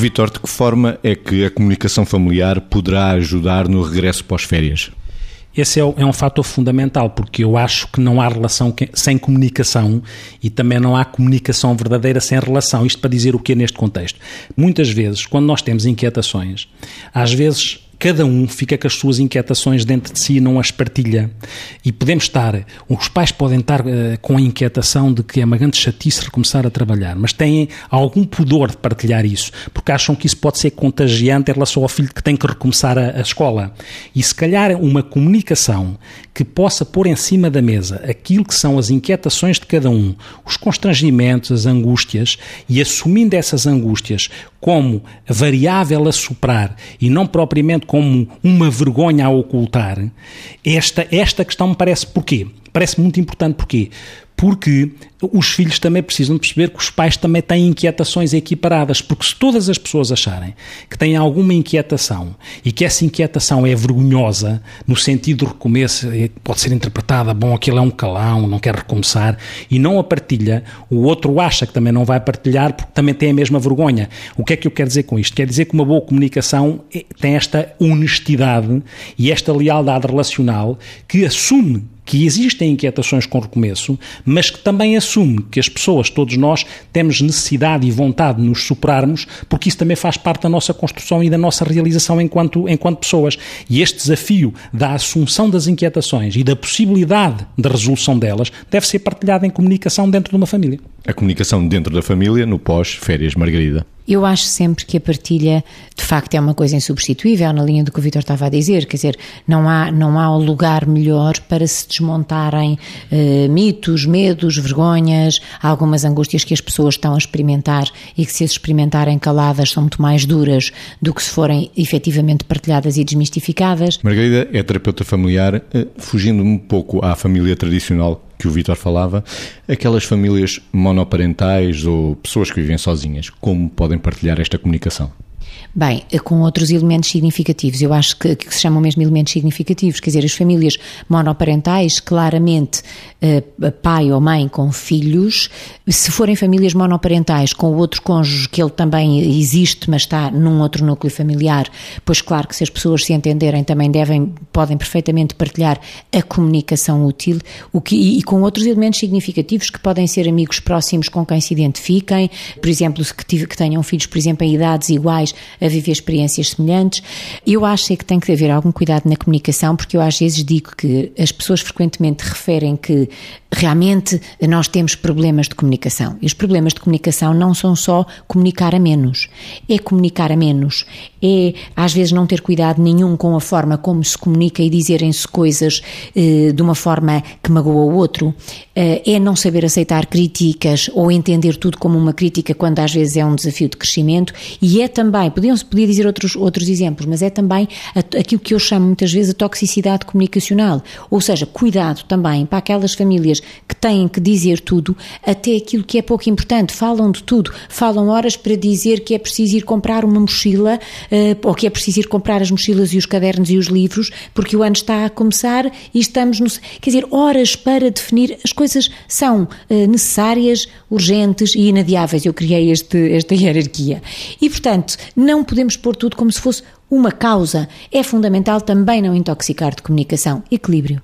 Vitor, de que forma é que a comunicação familiar poderá ajudar no regresso pós-férias? Esse é, é, um fator fundamental, porque eu acho que não há relação sem comunicação e também não há comunicação verdadeira sem relação. Isto para dizer o que neste contexto? Muitas vezes, quando nós temos inquietações, às vezes cada um fica com as suas inquietações dentro de si e não as partilha. E podemos estar, os pais podem estar uh, com a inquietação de que é uma grande chatice recomeçar a trabalhar, mas têm algum pudor de partilhar isso, porque acham que isso pode ser contagiante em relação ao filho que tem que recomeçar a, a escola. E se calhar uma comunicação que possa pôr em cima da mesa aquilo que são as inquietações de cada um, os constrangimentos, as angústias, e assumindo essas angústias como variável a superar e não propriamente como uma vergonha a ocultar, esta, esta questão me parece porquê? Parece muito importante porquê? Porque os filhos também precisam perceber que os pais também têm inquietações equiparadas, porque se todas as pessoas acharem que têm alguma inquietação e que essa inquietação é vergonhosa, no sentido de recomeço, é, pode ser interpretada, bom, aquilo é um calão, não quer recomeçar, e não a partilha, o outro acha que também não vai partilhar porque também tem a mesma vergonha. O que é que eu quero dizer com isto? Quer dizer que uma boa comunicação é, tem esta honestidade e esta lealdade relacional que assume que existem inquietações com recomeço, mas que também assume que as pessoas, todos nós, temos necessidade e vontade de nos superarmos, porque isso também faz parte da nossa construção e da nossa realização enquanto, enquanto pessoas. E este desafio da assunção das inquietações e da possibilidade de resolução delas deve ser partilhado em comunicação dentro de uma família. A comunicação dentro da família no pós-férias, Margarida. Eu acho sempre que a partilha, de facto, é uma coisa insubstituível, na linha do que o Vitor estava a dizer, quer dizer, não há, não há lugar melhor para se desmontarem eh, mitos, medos, vergonhas, algumas angústias que as pessoas estão a experimentar e que, se as experimentarem caladas, são muito mais duras do que se forem efetivamente partilhadas e desmistificadas. Margarida é terapeuta familiar, eh, fugindo um pouco à família tradicional que o Vitor falava, aquelas famílias monoparentais ou pessoas que vivem sozinhas, como podem partilhar esta comunicação? Bem, com outros elementos significativos, eu acho que, que, se chamam mesmo elementos significativos, quer dizer, as famílias monoparentais, claramente eh, pai ou mãe com filhos, se forem famílias monoparentais com outro cônjuge que ele também existe, mas está num outro núcleo familiar, pois claro que se as pessoas se entenderem também devem, podem perfeitamente partilhar a comunicação útil. O que, e, e com outros elementos significativos que podem ser amigos próximos com quem se identifiquem, por exemplo, que, que tenham filhos, por exemplo, em idades iguais, a viver experiências semelhantes. Eu acho é que tem que haver algum cuidado na comunicação, porque eu às vezes digo que as pessoas frequentemente referem que realmente nós temos problemas de comunicação. E os problemas de comunicação não são só comunicar a menos, é comunicar a menos, é às vezes não ter cuidado nenhum com a forma como se comunica e dizerem-se coisas eh, de uma forma que magoa o outro, eh, é não saber aceitar críticas ou entender tudo como uma crítica quando às vezes é um desafio de crescimento e é também, podiam podia dizer outros, outros exemplos, mas é também aquilo que eu chamo muitas vezes a toxicidade comunicacional, ou seja, cuidado também para aquelas famílias que têm que dizer tudo, até aquilo que é pouco importante, falam de tudo, falam horas para dizer que é preciso ir comprar uma mochila, uh, ou que é preciso ir comprar as mochilas e os cadernos e os livros, porque o ano está a começar e estamos no. Quer dizer, horas para definir, as coisas são uh, necessárias, urgentes e inadiáveis. Eu criei este, esta hierarquia. E, portanto, não podemos pôr tudo como se fosse uma causa. É fundamental também não intoxicar de comunicação. Equilíbrio.